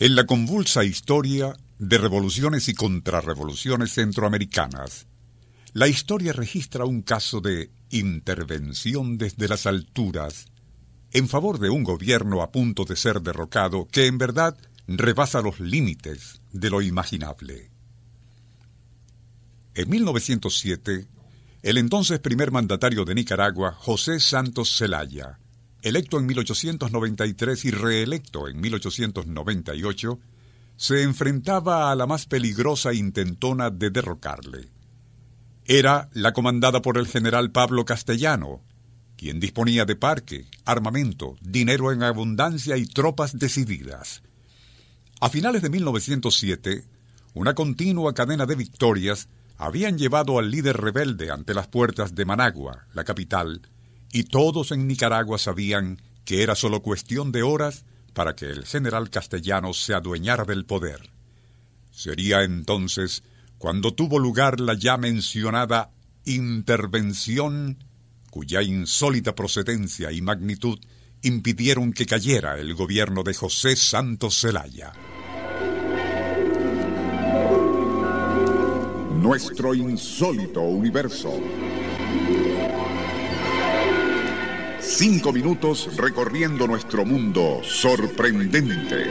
En la convulsa historia de revoluciones y contrarrevoluciones centroamericanas, la historia registra un caso de intervención desde las alturas en favor de un gobierno a punto de ser derrocado que en verdad rebasa los límites de lo imaginable. En 1907, el entonces primer mandatario de Nicaragua, José Santos Zelaya, electo en 1893 y reelecto en 1898, se enfrentaba a la más peligrosa intentona de derrocarle. Era la comandada por el general Pablo Castellano, quien disponía de parque, armamento, dinero en abundancia y tropas decididas. A finales de 1907, una continua cadena de victorias habían llevado al líder rebelde ante las puertas de Managua, la capital, y todos en Nicaragua sabían que era solo cuestión de horas para que el general castellano se adueñara del poder. Sería entonces cuando tuvo lugar la ya mencionada intervención cuya insólita procedencia y magnitud impidieron que cayera el gobierno de José Santos Zelaya. Nuestro insólito universo. Cinco minutos recorriendo nuestro mundo sorprendente.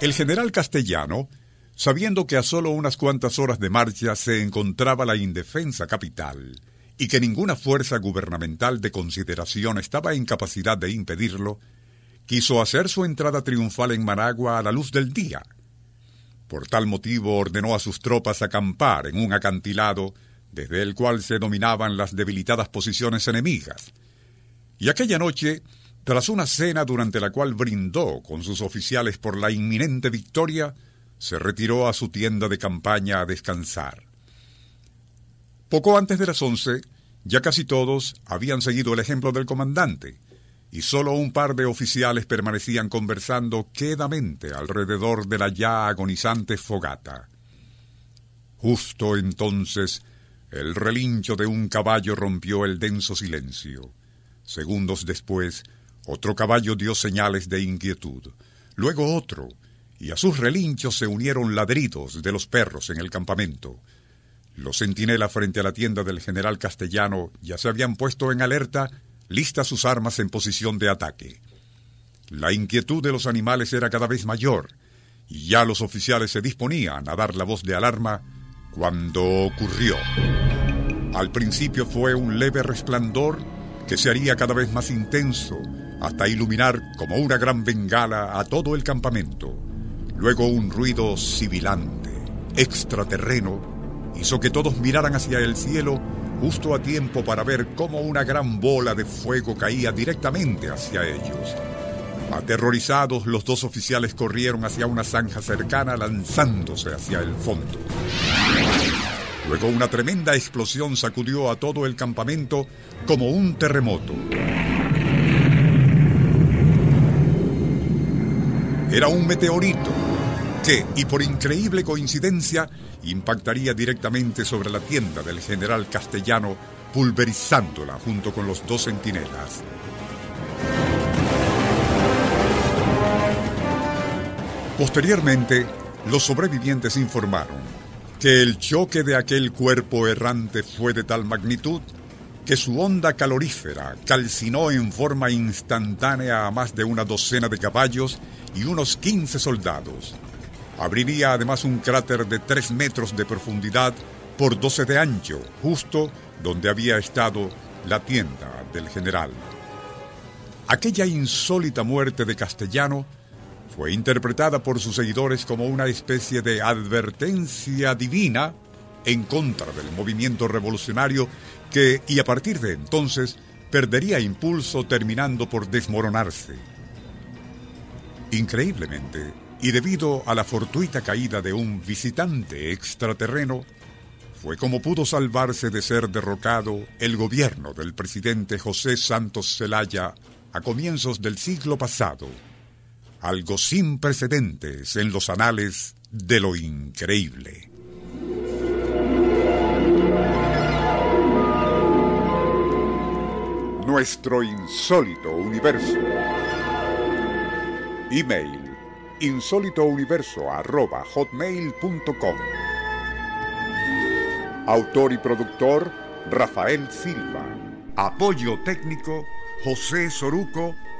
El general castellano sabiendo que a solo unas cuantas horas de marcha se encontraba la indefensa capital y que ninguna fuerza gubernamental de consideración estaba en capacidad de impedirlo, quiso hacer su entrada triunfal en Managua a la luz del día. Por tal motivo ordenó a sus tropas acampar en un acantilado desde el cual se dominaban las debilitadas posiciones enemigas. Y aquella noche, tras una cena durante la cual brindó con sus oficiales por la inminente victoria, se retiró a su tienda de campaña a descansar. Poco antes de las once, ya casi todos habían seguido el ejemplo del comandante, y solo un par de oficiales permanecían conversando quedamente alrededor de la ya agonizante fogata. Justo entonces, el relincho de un caballo rompió el denso silencio. Segundos después, otro caballo dio señales de inquietud, luego otro, y a sus relinchos se unieron ladridos de los perros en el campamento. Los centinelas frente a la tienda del general castellano ya se habían puesto en alerta, listas sus armas en posición de ataque. La inquietud de los animales era cada vez mayor, y ya los oficiales se disponían a dar la voz de alarma cuando ocurrió. Al principio fue un leve resplandor que se haría cada vez más intenso hasta iluminar como una gran bengala a todo el campamento. Luego un ruido sibilante, extraterreno, hizo que todos miraran hacia el cielo justo a tiempo para ver cómo una gran bola de fuego caía directamente hacia ellos. Aterrorizados, los dos oficiales corrieron hacia una zanja cercana lanzándose hacia el fondo. Luego una tremenda explosión sacudió a todo el campamento como un terremoto. Era un meteorito que, y por increíble coincidencia, impactaría directamente sobre la tienda del general castellano, pulverizándola junto con los dos centinelas. Posteriormente, los sobrevivientes informaron que el choque de aquel cuerpo errante fue de tal magnitud que su onda calorífera calcinó en forma instantánea a más de una docena de caballos y unos 15 soldados. Abriría además un cráter de 3 metros de profundidad por 12 de ancho, justo donde había estado la tienda del general. Aquella insólita muerte de Castellano fue interpretada por sus seguidores como una especie de advertencia divina en contra del movimiento revolucionario que, y a partir de entonces, perdería impulso terminando por desmoronarse. Increíblemente, y debido a la fortuita caída de un visitante extraterreno, fue como pudo salvarse de ser derrocado el gobierno del presidente José Santos Zelaya a comienzos del siglo pasado, algo sin precedentes en los anales de lo increíble. Nuestro insólito universo. Email insólitouniverso.hotmail.com Autor y productor Rafael Silva. Apoyo técnico José Soruco